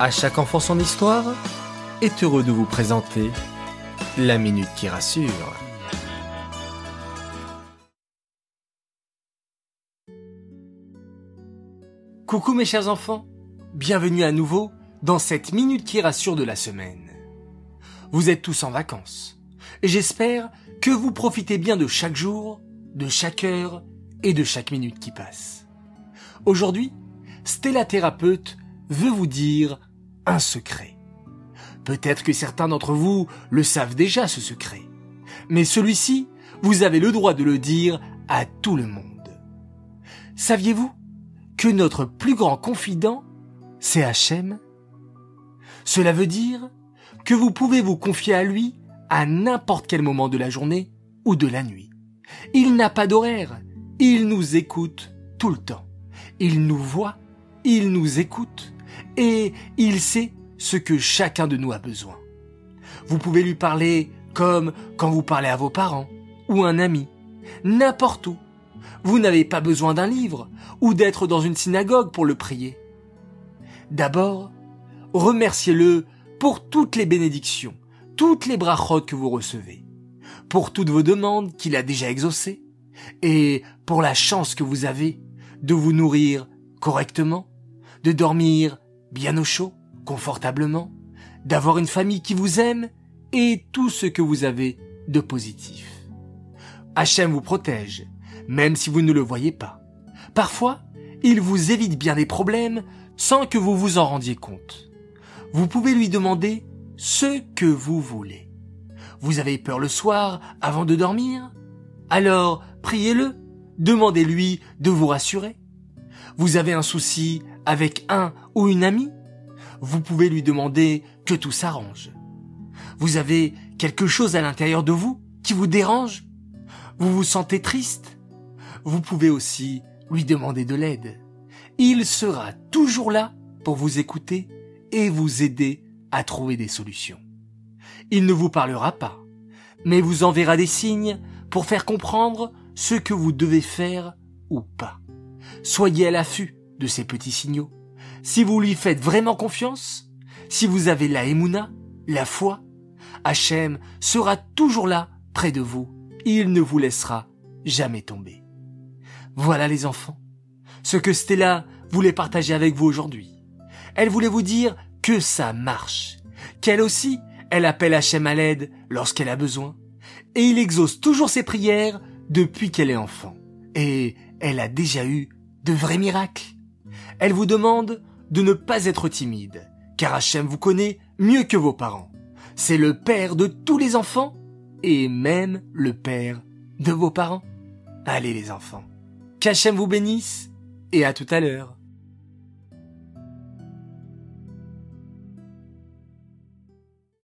À chaque enfant son histoire est heureux de vous présenter la minute qui rassure. Coucou mes chers enfants, bienvenue à nouveau dans cette minute qui rassure de la semaine. Vous êtes tous en vacances et j'espère que vous profitez bien de chaque jour, de chaque heure et de chaque minute qui passe. Aujourd'hui, Stella Thérapeute veut vous dire un secret. Peut-être que certains d'entre vous le savent déjà ce secret. Mais celui-ci, vous avez le droit de le dire à tout le monde. Saviez-vous que notre plus grand confident, c'est Hachem? Cela veut dire que vous pouvez vous confier à lui à n'importe quel moment de la journée ou de la nuit. Il n'a pas d'horaire, il nous écoute tout le temps. Il nous voit, il nous écoute, et il sait ce que chacun de nous a besoin. Vous pouvez lui parler comme quand vous parlez à vos parents ou un ami, n'importe où. Vous n'avez pas besoin d'un livre ou d'être dans une synagogue pour le prier. D'abord, remerciez-le pour toutes les bénédictions, toutes les brachot que vous recevez, pour toutes vos demandes qu'il a déjà exaucées, et pour la chance que vous avez de vous nourrir correctement, de dormir bien au chaud, confortablement, d'avoir une famille qui vous aime et tout ce que vous avez de positif. Hachem vous protège, même si vous ne le voyez pas. Parfois, il vous évite bien des problèmes sans que vous vous en rendiez compte. Vous pouvez lui demander ce que vous voulez. Vous avez peur le soir avant de dormir? Alors, priez-le, demandez-lui de vous rassurer. Vous avez un souci avec un ou une amie Vous pouvez lui demander que tout s'arrange. Vous avez quelque chose à l'intérieur de vous qui vous dérange Vous vous sentez triste Vous pouvez aussi lui demander de l'aide. Il sera toujours là pour vous écouter et vous aider à trouver des solutions. Il ne vous parlera pas, mais vous enverra des signes pour faire comprendre ce que vous devez faire ou pas. Soyez à l'affût de ces petits signaux. Si vous lui faites vraiment confiance, si vous avez la émouna, la foi, Hachem sera toujours là près de vous. Il ne vous laissera jamais tomber. Voilà les enfants, ce que Stella voulait partager avec vous aujourd'hui. Elle voulait vous dire que ça marche, qu'elle aussi, elle appelle Hachem à l'aide lorsqu'elle a besoin, et il exauce toujours ses prières depuis qu'elle est enfant. Et elle a déjà eu de vrais miracles. Elle vous demande de ne pas être timide, car Hachem vous connaît mieux que vos parents. C'est le père de tous les enfants et même le père de vos parents. Allez les enfants, qu'Hachem vous bénisse et à tout à l'heure.